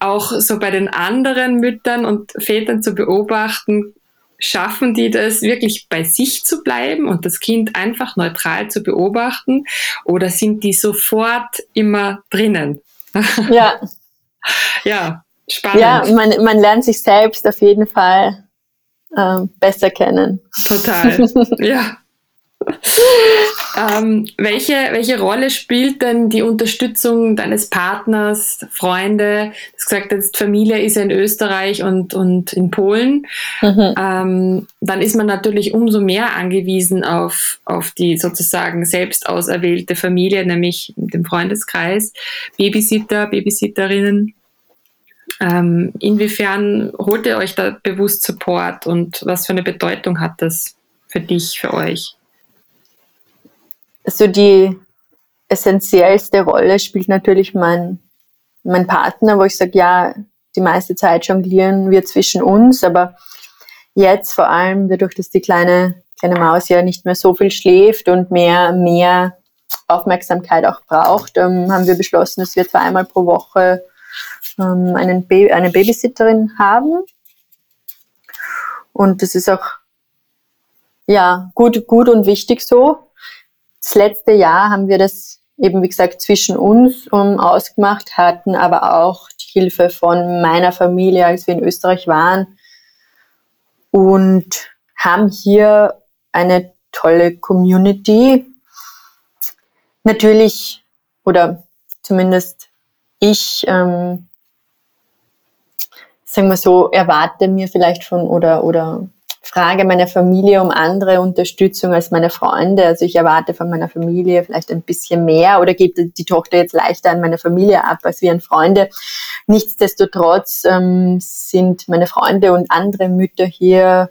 auch so bei den anderen Müttern und Vätern zu beobachten, schaffen die das wirklich bei sich zu bleiben und das Kind einfach neutral zu beobachten oder sind die sofort immer drinnen? Ja. ja, spannend. Ja, man, man lernt sich selbst auf jeden Fall äh, besser kennen. Total, ja. ähm, welche, welche Rolle spielt denn die Unterstützung deines Partners, Freunde? Du hast gesagt, jetzt Familie ist ja in Österreich und, und in Polen. Mhm. Ähm, dann ist man natürlich umso mehr angewiesen auf, auf die sozusagen selbst auserwählte Familie, nämlich den Freundeskreis, Babysitter, Babysitterinnen. Ähm, inwiefern holt ihr euch da bewusst Support und was für eine Bedeutung hat das für dich, für euch? Also die essentiellste Rolle spielt natürlich mein, mein Partner, wo ich sage, ja, die meiste Zeit jonglieren wir zwischen uns, aber jetzt vor allem dadurch, dass die kleine, kleine Maus ja nicht mehr so viel schläft und mehr, mehr Aufmerksamkeit auch braucht, ähm, haben wir beschlossen, dass wir zweimal pro Woche ähm, einen ba eine Babysitterin haben. Und das ist auch ja gut, gut und wichtig so. Das letzte Jahr haben wir das eben, wie gesagt, zwischen uns um, ausgemacht, hatten aber auch die Hilfe von meiner Familie, als wir in Österreich waren. Und haben hier eine tolle Community. Natürlich, oder zumindest ich ähm, sagen wir so, erwarte mir vielleicht von oder, oder frage meine Familie um andere Unterstützung als meine Freunde. Also ich erwarte von meiner Familie vielleicht ein bisschen mehr oder gebe die Tochter jetzt leichter an meine Familie ab als wie an Freunde. Nichtsdestotrotz ähm, sind meine Freunde und andere Mütter hier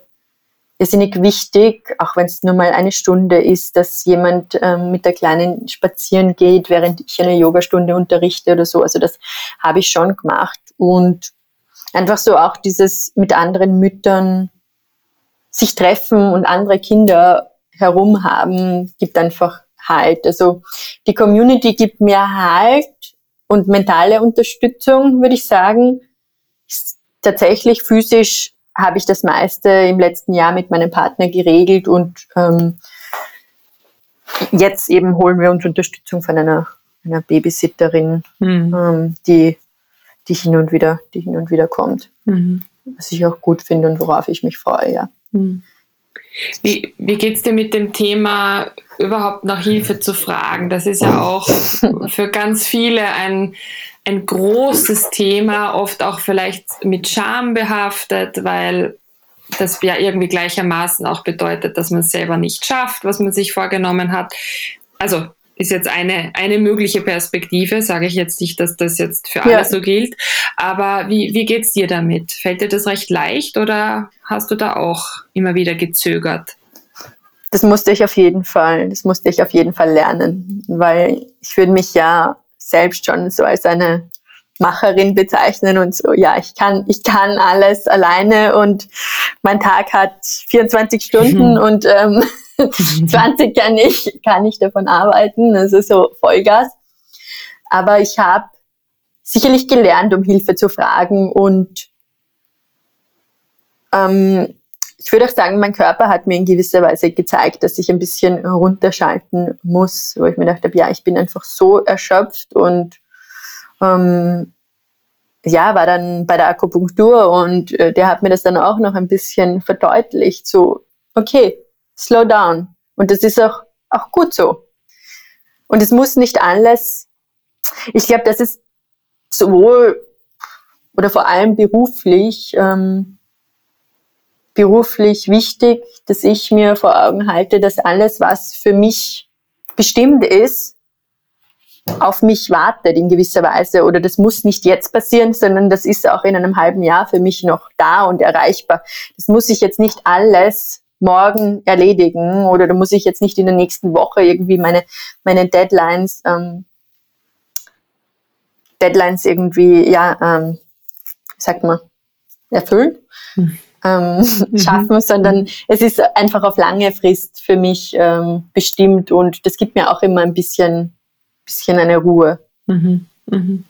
irrsinnig wichtig, auch wenn es nur mal eine Stunde ist, dass jemand ähm, mit der Kleinen spazieren geht, während ich eine Yogastunde unterrichte oder so. Also das habe ich schon gemacht und einfach so auch dieses mit anderen Müttern sich treffen und andere Kinder herum haben, gibt einfach Halt. Also die Community gibt mir Halt und mentale Unterstützung, würde ich sagen. Tatsächlich physisch habe ich das meiste im letzten Jahr mit meinem Partner geregelt und ähm, jetzt eben holen wir uns Unterstützung von einer, einer Babysitterin, mhm. ähm, die die hin und wieder, die hin und wieder kommt. Mhm. Was ich auch gut finde und worauf ich mich freue, ja. Wie, wie geht es dir mit dem Thema, überhaupt nach Hilfe zu fragen? Das ist ja auch für ganz viele ein, ein großes Thema, oft auch vielleicht mit Scham behaftet, weil das ja irgendwie gleichermaßen auch bedeutet, dass man es selber nicht schafft, was man sich vorgenommen hat. Also ist jetzt eine, eine mögliche Perspektive, sage ich jetzt nicht, dass das jetzt für alle ja. so gilt. Aber wie, wie es dir damit? Fällt dir das recht leicht oder hast du da auch immer wieder gezögert? Das musste ich auf jeden Fall, das musste ich auf jeden Fall lernen, weil ich würde mich ja selbst schon so als eine Macherin bezeichnen und so, ja, ich kann, ich kann alles alleine und mein Tag hat 24 Stunden mhm. und ähm, 20 kann ich, kann ich davon arbeiten, also so Vollgas. Aber ich habe sicherlich gelernt, um Hilfe zu fragen und ähm, ich würde auch sagen, mein Körper hat mir in gewisser Weise gezeigt, dass ich ein bisschen runterschalten muss, wo ich mir gedacht habe, ja, ich bin einfach so erschöpft und ähm, ja, war dann bei der Akupunktur und äh, der hat mir das dann auch noch ein bisschen verdeutlicht, so, okay, slow down. Und das ist auch, auch gut so. Und es muss nicht alles, ich glaube, das ist sowohl oder vor allem beruflich, ähm, beruflich wichtig, dass ich mir vor Augen halte, dass alles, was für mich bestimmt ist, auf mich wartet in gewisser Weise oder das muss nicht jetzt passieren, sondern das ist auch in einem halben Jahr für mich noch da und erreichbar. Das muss ich jetzt nicht alles morgen erledigen oder da muss ich jetzt nicht in der nächsten Woche irgendwie meine, meine Deadlines, ähm, Deadlines irgendwie, ja, ähm, sagt man, erfüllen, hm. ähm, mhm. schaffen, sondern es ist einfach auf lange Frist für mich ähm, bestimmt und das gibt mir auch immer ein bisschen, bisschen eine Ruhe. Mhm. Mhm.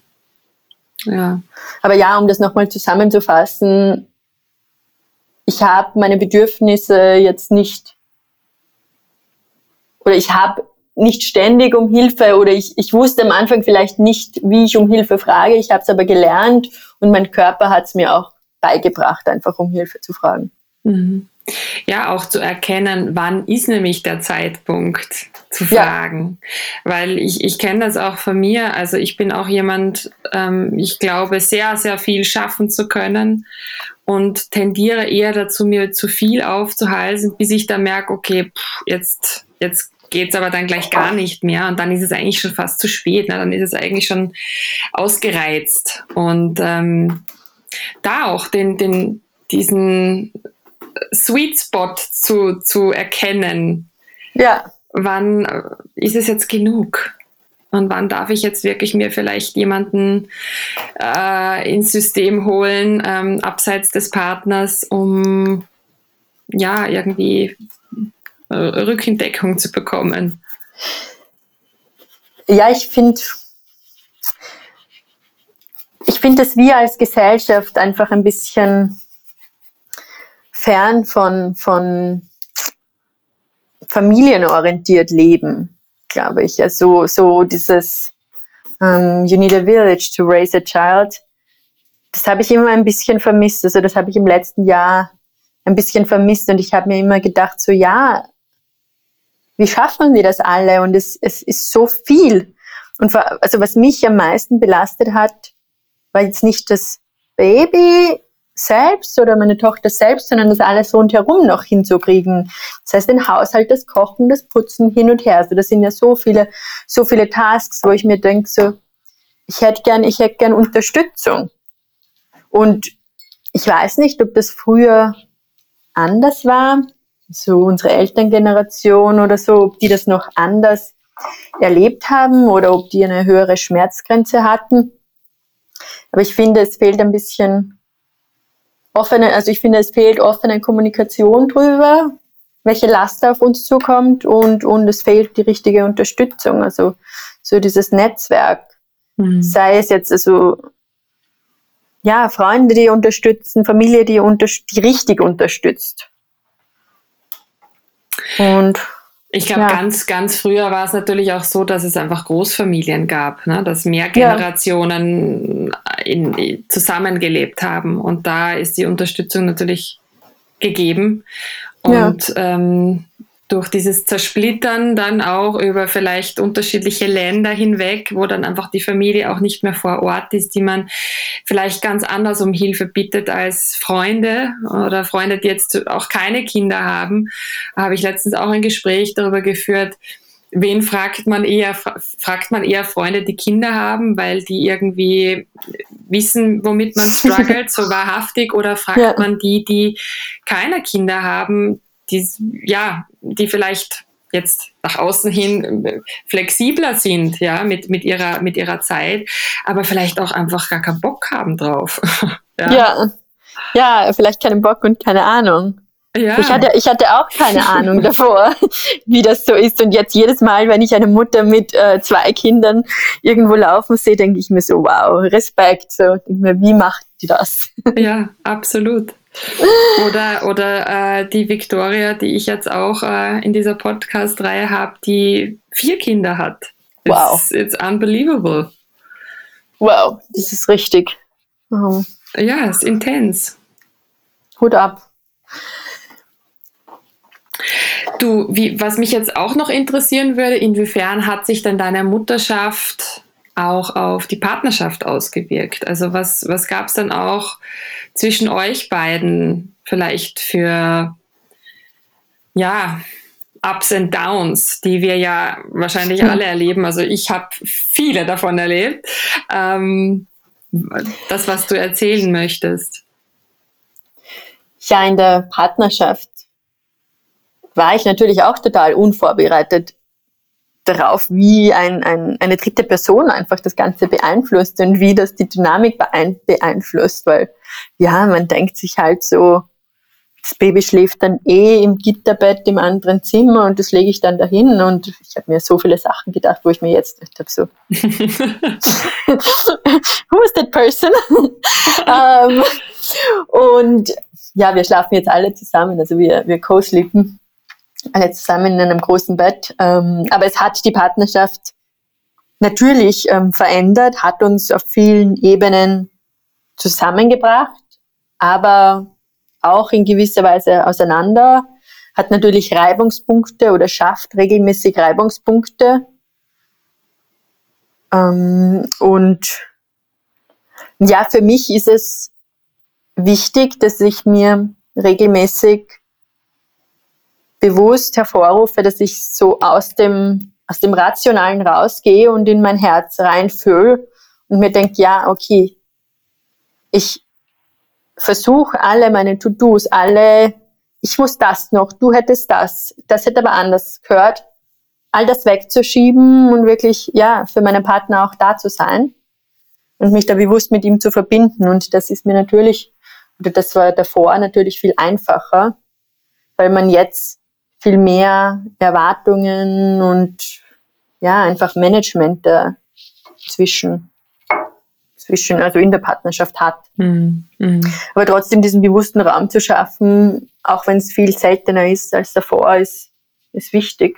Ja. Aber ja, um das nochmal zusammenzufassen, ich habe meine Bedürfnisse jetzt nicht oder ich habe nicht ständig um Hilfe oder ich, ich wusste am Anfang vielleicht nicht, wie ich um Hilfe frage. Ich habe es aber gelernt und mein Körper hat es mir auch beigebracht, einfach um Hilfe zu fragen. Mhm. Ja, auch zu erkennen, wann ist nämlich der Zeitpunkt zu fragen. Ja. Weil ich, ich kenne das auch von mir. Also ich bin auch jemand, ähm, ich glaube, sehr, sehr viel schaffen zu können und tendiere eher dazu, mir zu viel aufzuhalsen, bis ich dann merke, okay, pff, jetzt, jetzt geht's aber dann gleich gar nicht mehr und dann ist es eigentlich schon fast zu spät. Ne? Dann ist es eigentlich schon ausgereizt. Und ähm, da auch den, den, diesen Sweet Spot zu, zu erkennen. Ja. Wann äh, ist es jetzt genug? Und wann darf ich jetzt wirklich mir vielleicht jemanden äh, ins System holen, ähm, abseits des Partners, um ja irgendwie äh, Rückendeckung zu bekommen? Ja, ich finde, ich finde, dass wir als Gesellschaft einfach ein bisschen fern von, von familienorientiert leben, glaube ich. Also so dieses um, ähm, You need a village to raise a child. Das habe ich immer ein bisschen vermisst. Also das habe ich im letzten Jahr ein bisschen vermisst und ich habe mir immer gedacht, so ja, wie schaffen wir das alle? Und es, es ist so viel. Und also was mich am meisten belastet hat, war jetzt nicht das Baby, selbst oder meine Tochter selbst, sondern das alles rundherum noch hinzukriegen. Das heißt, den Haushalt, das Kochen, das Putzen hin und her. Also das sind ja so viele, so viele Tasks, wo ich mir denke, so, ich hätte gern, ich hätte gern Unterstützung. Und ich weiß nicht, ob das früher anders war, so unsere Elterngeneration oder so, ob die das noch anders erlebt haben oder ob die eine höhere Schmerzgrenze hatten. Aber ich finde, es fehlt ein bisschen offene, also ich finde, es fehlt offene Kommunikation drüber, welche Last auf uns zukommt und, und es fehlt die richtige Unterstützung, also so dieses Netzwerk. Mhm. Sei es jetzt also ja, Freunde, die unterstützen, Familie, die, unter, die richtig unterstützt. Und ich glaube, ja. ganz, ganz früher war es natürlich auch so, dass es einfach Großfamilien gab, ne? dass mehr Generationen ja. in, in, zusammengelebt haben. Und da ist die Unterstützung natürlich gegeben. Und ja. ähm, durch dieses Zersplittern dann auch über vielleicht unterschiedliche Länder hinweg, wo dann einfach die Familie auch nicht mehr vor Ort ist, die man vielleicht ganz anders um Hilfe bittet als Freunde oder Freunde, die jetzt auch keine Kinder haben, habe ich letztens auch ein Gespräch darüber geführt, wen fragt man eher? Fragt man eher Freunde, die Kinder haben, weil die irgendwie wissen, womit man struggelt, so wahrhaftig, oder fragt ja. man die, die keine Kinder haben, die, ja, die vielleicht jetzt nach außen hin flexibler sind, ja, mit, mit ihrer, mit ihrer Zeit, aber vielleicht auch einfach gar keinen Bock haben drauf. ja. ja. Ja, vielleicht keinen Bock und keine Ahnung. Ja. Ich, hatte, ich hatte auch keine Ahnung davor, wie das so ist. Und jetzt jedes Mal, wenn ich eine Mutter mit äh, zwei Kindern irgendwo laufen sehe, denke ich mir so, wow, Respekt. So, denke mir, wie macht die das? Ja, absolut. Oder, oder äh, die Victoria, die ich jetzt auch äh, in dieser Podcast-Reihe habe, die vier Kinder hat. Wow. It's, it's unbelievable. Wow, das ist richtig. Oh. Ja, ist intens. Hut ab. Du, wie, was mich jetzt auch noch interessieren würde, inwiefern hat sich denn deine Mutterschaft auch auf die Partnerschaft ausgewirkt? Also was, was gab es dann auch zwischen euch beiden vielleicht für, ja, Ups and Downs, die wir ja wahrscheinlich hm. alle erleben. Also ich habe viele davon erlebt. Ähm, das, was du erzählen möchtest. Ja, in der Partnerschaft war ich natürlich auch total unvorbereitet darauf, wie ein, ein, eine dritte Person einfach das Ganze beeinflusst und wie das die Dynamik beeinflusst, weil ja, man denkt sich halt so, das Baby schläft dann eh im Gitterbett im anderen Zimmer und das lege ich dann dahin und ich habe mir so viele Sachen gedacht, wo ich mir jetzt gedacht habe, so, who is that person? um, ähm, und ja, wir schlafen jetzt alle zusammen, also wir, wir co-sleepen alle zusammen in einem großen Bett. Ähm, aber es hat die Partnerschaft natürlich ähm, verändert, hat uns auf vielen Ebenen zusammengebracht, aber auch in gewisser Weise auseinander, hat natürlich Reibungspunkte oder schafft regelmäßig Reibungspunkte. Ähm, und ja, für mich ist es wichtig, dass ich mir regelmäßig bewusst hervorrufe, dass ich so aus dem, aus dem Rationalen rausgehe und in mein Herz reinfühle und mir denke, ja, okay, ich versuche alle meine To-Dos, alle, ich muss das noch, du hättest das, das hätte aber anders gehört, all das wegzuschieben und wirklich, ja, für meinen Partner auch da zu sein und mich da bewusst mit ihm zu verbinden. Und das ist mir natürlich, oder das war davor natürlich viel einfacher, weil man jetzt viel mehr Erwartungen und ja, einfach Management dazwischen zwischen, also in der Partnerschaft hat. Mhm. Aber trotzdem diesen bewussten Raum zu schaffen, auch wenn es viel seltener ist als davor, ist, ist wichtig.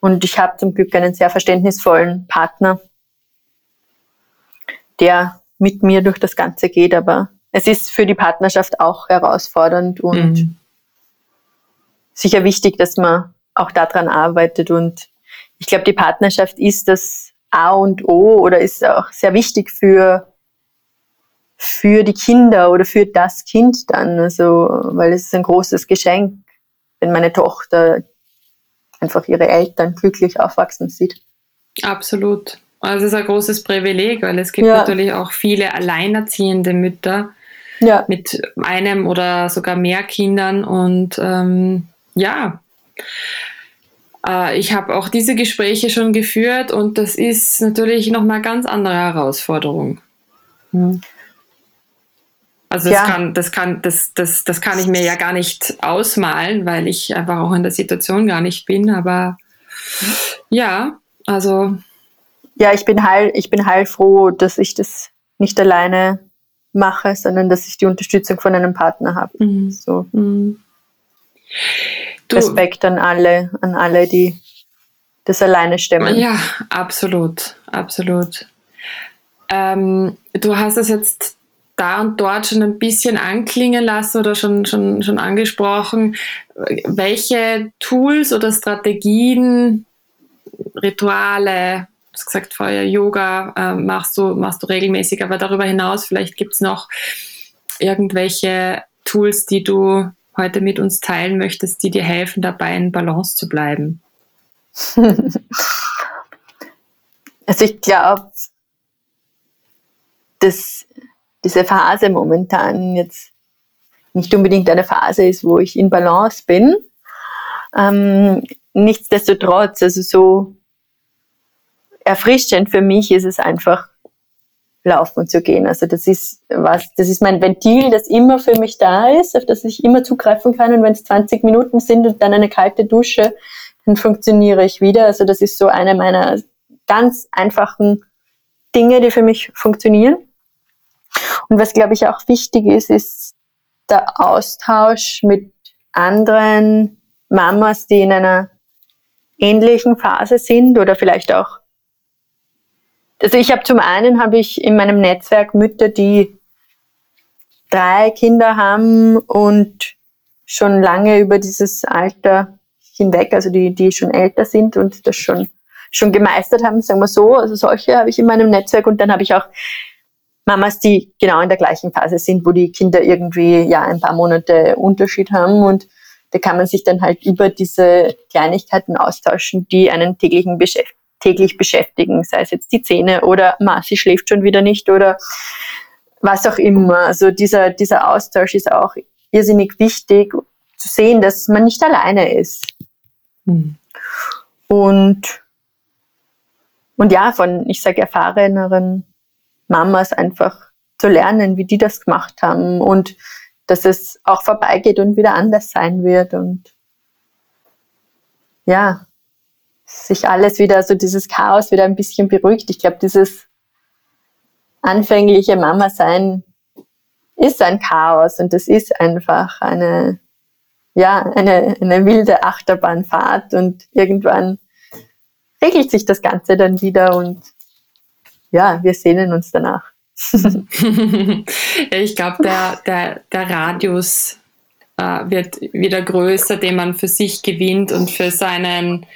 Und ich habe zum Glück einen sehr verständnisvollen Partner, der mit mir durch das Ganze geht. Aber es ist für die Partnerschaft auch herausfordernd und mhm sicher wichtig, dass man auch daran arbeitet. Und ich glaube, die Partnerschaft ist das A und O oder ist auch sehr wichtig für, für die Kinder oder für das Kind dann. Also, weil es ist ein großes Geschenk, wenn meine Tochter einfach ihre Eltern glücklich aufwachsen sieht. Absolut. Also es ist ein großes Privileg, weil es gibt ja. natürlich auch viele alleinerziehende Mütter ja. mit einem oder sogar mehr Kindern und ähm, ja, äh, ich habe auch diese Gespräche schon geführt und das ist natürlich nochmal eine ganz andere Herausforderung. Hm. Also das, ja. kann, das, kann, das, das, das kann ich mir ja gar nicht ausmalen, weil ich einfach auch in der Situation gar nicht bin. Aber ja, also. Ja, ich bin heil, ich bin heilfroh, dass ich das nicht alleine mache, sondern dass ich die Unterstützung von einem Partner habe. Mhm. So. Mhm. Du, Respekt an alle, an alle, die das alleine stemmen. Ja, absolut, absolut. Ähm, du hast es jetzt da und dort schon ein bisschen anklingen lassen oder schon, schon, schon angesprochen. Welche Tools oder Strategien, Rituale, du hast gesagt vorher Yoga äh, machst, du, machst du regelmäßig, aber darüber hinaus vielleicht gibt es noch irgendwelche Tools, die du heute mit uns teilen möchtest, die dir helfen, dabei in Balance zu bleiben? Also ich glaube, dass diese Phase momentan jetzt nicht unbedingt eine Phase ist, wo ich in Balance bin. Ähm, nichtsdestotrotz, also so erfrischend für mich ist es einfach, laufen zu gehen. Also das ist was, das ist mein Ventil, das immer für mich da ist, auf das ich immer zugreifen kann. Und wenn es 20 Minuten sind und dann eine kalte Dusche, dann funktioniere ich wieder. Also das ist so eine meiner ganz einfachen Dinge, die für mich funktionieren. Und was, glaube ich, auch wichtig ist, ist der Austausch mit anderen Mamas, die in einer ähnlichen Phase sind oder vielleicht auch. Also ich habe zum einen habe ich in meinem Netzwerk Mütter, die drei Kinder haben und schon lange über dieses Alter hinweg, also die, die schon älter sind und das schon, schon gemeistert haben, sagen wir so. Also solche habe ich in meinem Netzwerk und dann habe ich auch Mamas, die genau in der gleichen Phase sind, wo die Kinder irgendwie ja ein paar Monate Unterschied haben und da kann man sich dann halt über diese Kleinigkeiten austauschen, die einen täglichen Beschäft täglich beschäftigen, sei es jetzt die Zähne oder Marci schläft schon wieder nicht oder was auch immer. Also dieser, dieser Austausch ist auch irrsinnig wichtig zu sehen, dass man nicht alleine ist. Mhm. Und, und ja, von, ich sage, erfahreneren Mamas einfach zu lernen, wie die das gemacht haben und dass es auch vorbeigeht und wieder anders sein wird und ja, sich alles wieder, so dieses Chaos wieder ein bisschen beruhigt. Ich glaube, dieses anfängliche Mama-Sein ist ein Chaos und es ist einfach eine, ja, eine, eine wilde Achterbahnfahrt und irgendwann regelt sich das Ganze dann wieder und ja, wir sehnen uns danach. ich glaube, der, der, der Radius äh, wird wieder größer, den man für sich gewinnt und für seinen,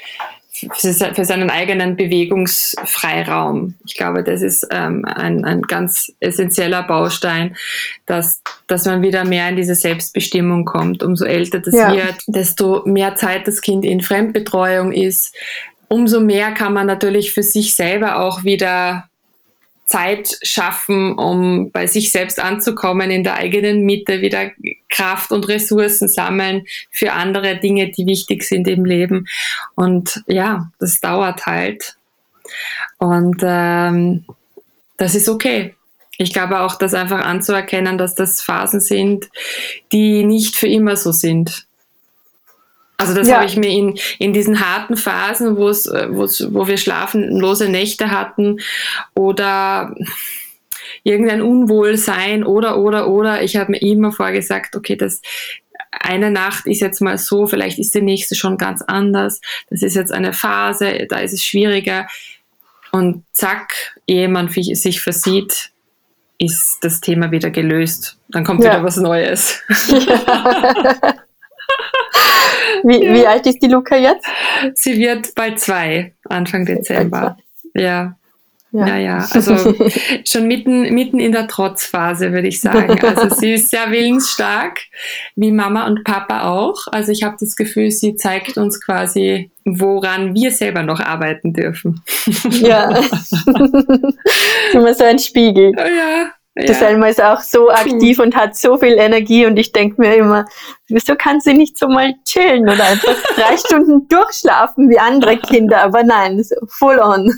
für seinen eigenen Bewegungsfreiraum. Ich glaube, das ist ähm, ein, ein ganz essentieller Baustein, dass, dass man wieder mehr in diese Selbstbestimmung kommt. Umso älter das ja. wird, desto mehr Zeit das Kind in Fremdbetreuung ist, umso mehr kann man natürlich für sich selber auch wieder Zeit schaffen, um bei sich selbst anzukommen, in der eigenen Mitte wieder Kraft und Ressourcen sammeln für andere Dinge, die wichtig sind im Leben. Und ja, das dauert halt. Und ähm, das ist okay. Ich glaube auch, das einfach anzuerkennen, dass das Phasen sind, die nicht für immer so sind. Also das ja. habe ich mir in, in diesen harten Phasen, wo es, wo wir schlafenlose Nächte hatten oder irgendein Unwohlsein oder, oder, oder, ich habe mir immer vorgesagt, okay, das eine Nacht ist jetzt mal so, vielleicht ist die nächste schon ganz anders. Das ist jetzt eine Phase, da ist es schwieriger. Und zack, ehe man sich versieht, ist das Thema wieder gelöst. Dann kommt ja. wieder was Neues. Ja. Wie, ja. wie alt ist die Luca jetzt? Sie wird bald zwei, Anfang Dezember. Ja. Ja. Naja, also schon mitten, mitten in der Trotzphase, würde ich sagen. Also sie ist sehr willensstark, wie Mama und Papa auch. Also ich habe das Gefühl, sie zeigt uns quasi, woran wir selber noch arbeiten dürfen. Ja. Immer so ein Spiegel. Ja, die Selma ist auch so aktiv und hat so viel Energie und ich denke mir immer, wieso kann sie nicht so mal chillen oder einfach drei Stunden durchschlafen wie andere Kinder? Aber nein, so full on.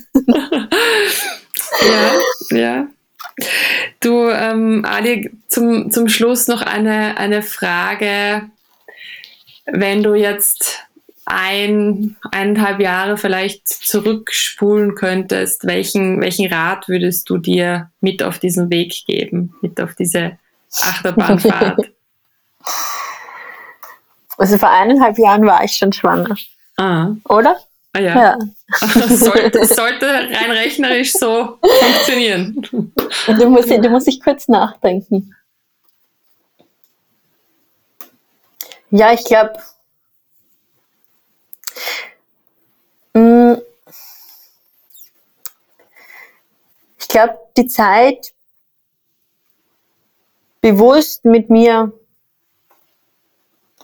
ja, ja. Du, ähm, Ali, zum, zum Schluss noch eine, eine Frage. Wenn du jetzt ein, eineinhalb Jahre vielleicht zurückspulen könntest, welchen, welchen Rat würdest du dir mit auf diesen Weg geben, mit auf diese Achterbahnfahrt? Also vor eineinhalb Jahren war ich schon schwanger. Ah. Oder? Ah ja. ja. sollte, sollte rein rechnerisch so funktionieren. Du musst, du musst dich kurz nachdenken. Ja, ich glaube, glaube, die Zeit bewusst mit mir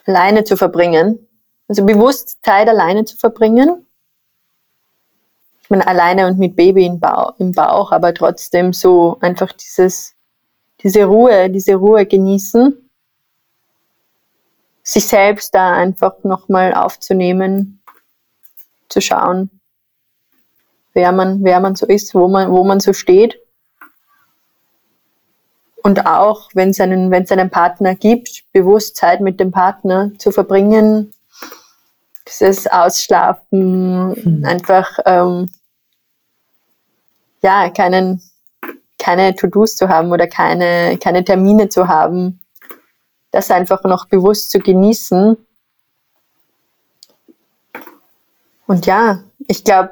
alleine zu verbringen, also bewusst Zeit alleine zu verbringen, ich meine, alleine und mit Baby im Bauch, im Bauch, aber trotzdem so einfach dieses, diese Ruhe, diese Ruhe genießen, sich selbst da einfach nochmal aufzunehmen, zu schauen, wer man, wer man so ist, wo man, wo man so steht. Und auch, wenn es einen, wenn es einen Partner gibt, bewusst Zeit mit dem Partner zu verbringen, dieses Ausschlafen, mhm. einfach ähm, ja keinen, keine To-Dos zu haben oder keine, keine Termine zu haben, das einfach noch bewusst zu genießen. Und ja, ich glaube,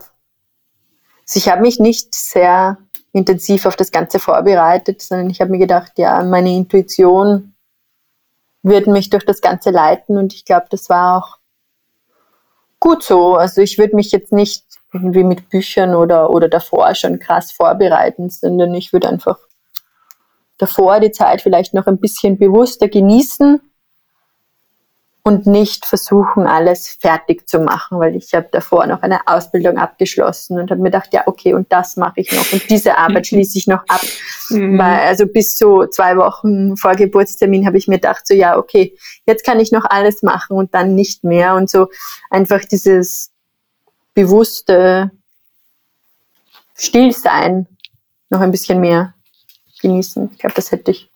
also ich habe mich nicht sehr intensiv auf das Ganze vorbereitet, sondern ich habe mir gedacht, ja, meine Intuition wird mich durch das Ganze leiten und ich glaube, das war auch gut so. Also ich würde mich jetzt nicht irgendwie mit Büchern oder, oder davor schon krass vorbereiten, sondern ich würde einfach davor die Zeit vielleicht noch ein bisschen bewusster genießen und nicht versuchen, alles fertig zu machen, weil ich habe davor noch eine Ausbildung abgeschlossen und habe mir gedacht, ja, okay, und das mache ich noch und diese Arbeit schließe ich noch ab. Mhm. Weil, also bis zu zwei Wochen vor Geburtstermin habe ich mir gedacht, so ja, okay, jetzt kann ich noch alles machen und dann nicht mehr und so einfach dieses bewusste Stillsein noch ein bisschen mehr genießen. Ich glaube, das hätte ich,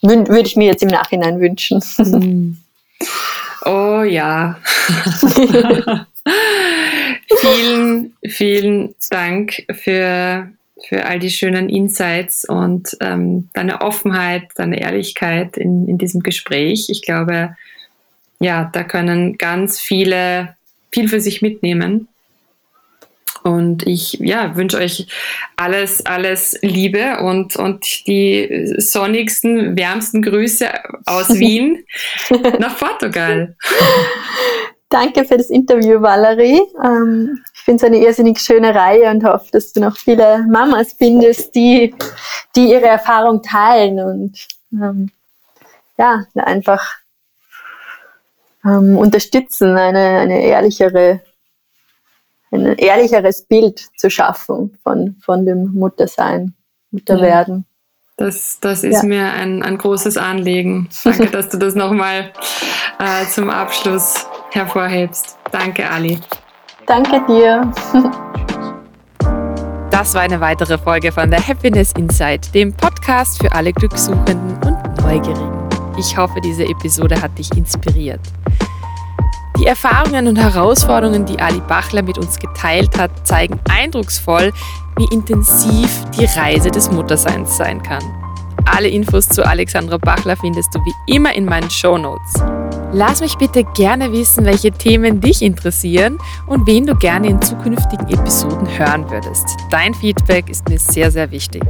würde ich mir jetzt im Nachhinein wünschen. Mhm. Oh ja. vielen, vielen Dank für, für all die schönen Insights und ähm, deine Offenheit, deine Ehrlichkeit in, in diesem Gespräch. Ich glaube, ja, da können ganz viele viel für sich mitnehmen. Und ich ja, wünsche euch alles, alles Liebe und, und die sonnigsten, wärmsten Grüße aus Wien nach Portugal. Danke für das Interview, Valerie. Ähm, ich finde es eine irrsinnig schöne Reihe und hoffe, dass du noch viele Mamas findest, die, die ihre Erfahrung teilen und ähm, ja, einfach ähm, unterstützen, eine, eine ehrlichere ein ehrlicheres Bild zu schaffen von, von dem Muttersein, Mutterwerden. Ja. Das, das ist ja. mir ein, ein großes Anliegen. Danke, dass du das nochmal äh, zum Abschluss hervorhebst. Danke, Ali. Danke dir. Das war eine weitere Folge von der Happiness Insight, dem Podcast für alle Glückssuchenden und Neugierigen. Ich hoffe, diese Episode hat dich inspiriert. Die Erfahrungen und Herausforderungen, die Ali Bachler mit uns geteilt hat, zeigen eindrucksvoll, wie intensiv die Reise des Mutterseins sein kann. Alle Infos zu Alexandra Bachler findest du wie immer in meinen Show Notes. Lass mich bitte gerne wissen, welche Themen dich interessieren und wen du gerne in zukünftigen Episoden hören würdest. Dein Feedback ist mir sehr, sehr wichtig.